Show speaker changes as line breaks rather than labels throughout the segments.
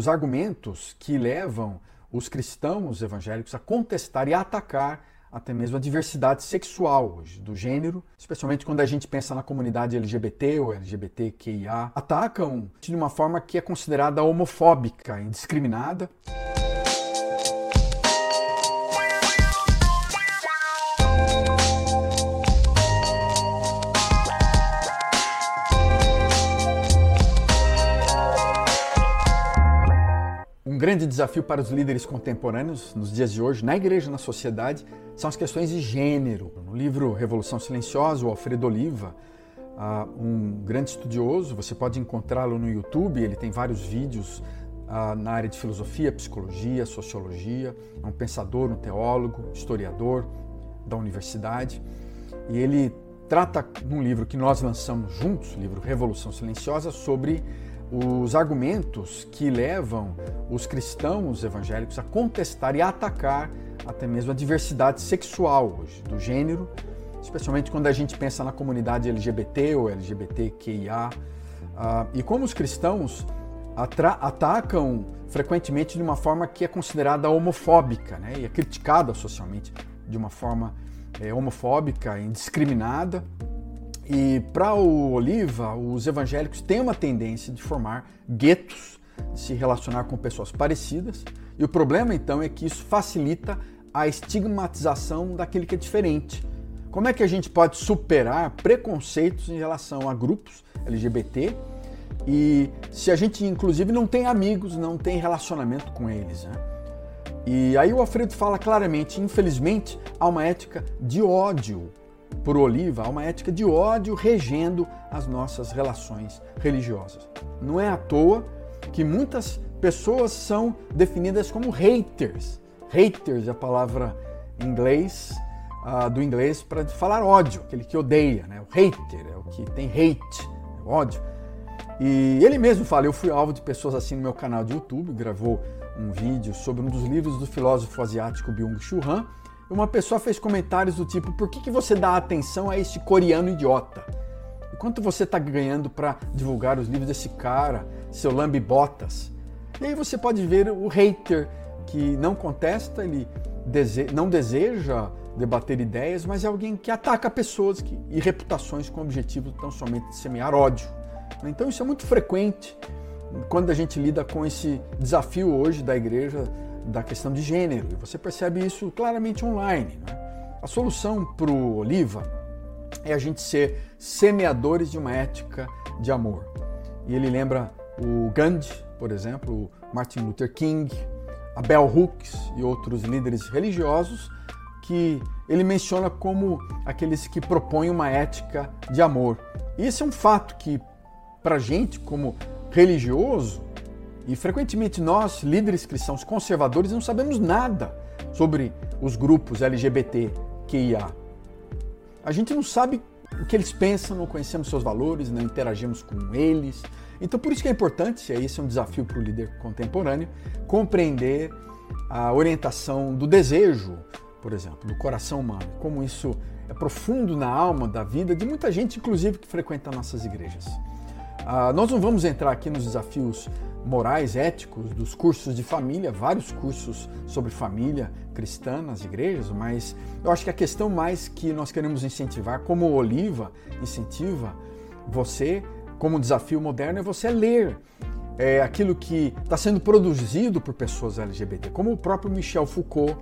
os argumentos que levam os cristãos evangélicos a contestar e a atacar até mesmo a diversidade sexual hoje, do gênero, especialmente quando a gente pensa na comunidade LGBT ou LGBTQIA, atacam de uma forma que é considerada homofóbica, indiscriminada. Grande desafio para os líderes contemporâneos nos dias de hoje, na igreja, na sociedade, são as questões de gênero. No livro Revolução Silenciosa, o Alfredo Oliva, um grande estudioso, você pode encontrá-lo no YouTube, ele tem vários vídeos na área de filosofia, psicologia, sociologia, é um pensador, um teólogo, historiador da universidade, e ele trata num livro que nós lançamos juntos, o livro Revolução Silenciosa, sobre os argumentos que levam os cristãos evangélicos a contestar e a atacar até mesmo a diversidade sexual hoje, do gênero, especialmente quando a gente pensa na comunidade LGBT ou LGBTQIA. Uh, e como os cristãos atacam frequentemente de uma forma que é considerada homofóbica né, e é criticada socialmente de uma forma é, homofóbica, indiscriminada. E para o Oliva, os evangélicos têm uma tendência de formar guetos, de se relacionar com pessoas parecidas. E o problema então é que isso facilita a estigmatização daquele que é diferente. Como é que a gente pode superar preconceitos em relação a grupos LGBT e se a gente inclusive não tem amigos, não tem relacionamento com eles, né? E aí o Alfredo fala claramente, infelizmente, há uma ética de ódio por Oliva, há uma ética de ódio regendo as nossas relações religiosas. Não é à toa que muitas pessoas são definidas como haters. Haters é a palavra em inglês, uh, do inglês para falar ódio, aquele que odeia, né? O hater é o que tem hate, é ódio. E ele mesmo fala, eu fui alvo de pessoas assim no meu canal de YouTube, gravou um vídeo sobre um dos livros do filósofo asiático Byung-Chul Han, uma pessoa fez comentários do tipo: por que, que você dá atenção a este coreano idiota? E quanto você está ganhando para divulgar os livros desse cara, seu lambibotas? E aí você pode ver o hater que não contesta, ele dese não deseja debater ideias, mas é alguém que ataca pessoas que, e reputações com o objetivo tão somente de semear ódio. Então isso é muito frequente quando a gente lida com esse desafio hoje da igreja da questão de gênero. E você percebe isso claramente online. Né? A solução para o Oliva é a gente ser semeadores de uma ética de amor. E ele lembra o Gandhi, por exemplo, o Martin Luther King, a Bell Hooks e outros líderes religiosos que ele menciona como aqueles que propõem uma ética de amor. E esse é um fato que, para gente, como religioso, e frequentemente nós, líderes cristãos conservadores, não sabemos nada sobre os grupos LGBTQIA. A gente não sabe o que eles pensam, não conhecemos seus valores, não interagimos com eles. Então, por isso que é importante, e esse é um desafio para o líder contemporâneo, compreender a orientação do desejo, por exemplo, do coração humano, como isso é profundo na alma, da vida de muita gente, inclusive que frequenta nossas igrejas. Ah, nós não vamos entrar aqui nos desafios morais, éticos dos cursos de família, vários cursos sobre família cristã nas igrejas, mas eu acho que a questão mais que nós queremos incentivar, como o Oliva incentiva você, como desafio moderno, é você ler é, aquilo que está sendo produzido por pessoas LGBT, como o próprio Michel Foucault,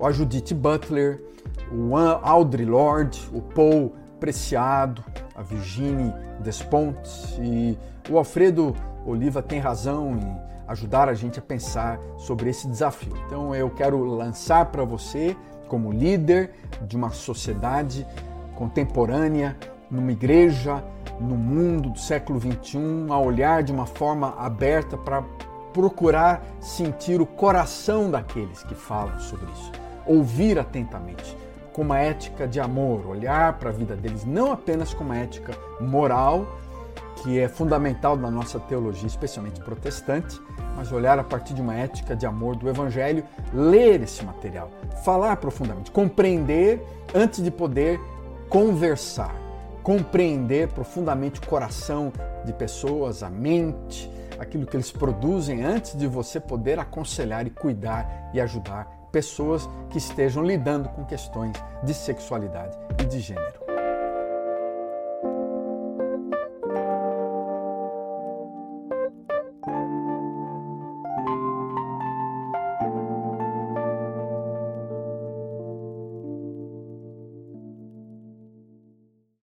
a Judith Butler, o Audre Lorde, o Paul Preciado, a Virginie e o Alfredo Oliva tem razão em ajudar a gente a pensar sobre esse desafio. Então eu quero lançar para você, como líder de uma sociedade contemporânea, numa igreja, no mundo do século XXI, a olhar de uma forma aberta para procurar sentir o coração daqueles que falam sobre isso, ouvir atentamente, com uma ética de amor, olhar para a vida deles não apenas com uma ética moral, que é fundamental na nossa teologia, especialmente protestante, mas olhar a partir de uma ética de amor do Evangelho, ler esse material, falar profundamente, compreender antes de poder conversar, compreender profundamente o coração de pessoas, a mente, aquilo que eles produzem antes de você poder aconselhar e cuidar e ajudar pessoas que estejam lidando com questões de sexualidade e de gênero.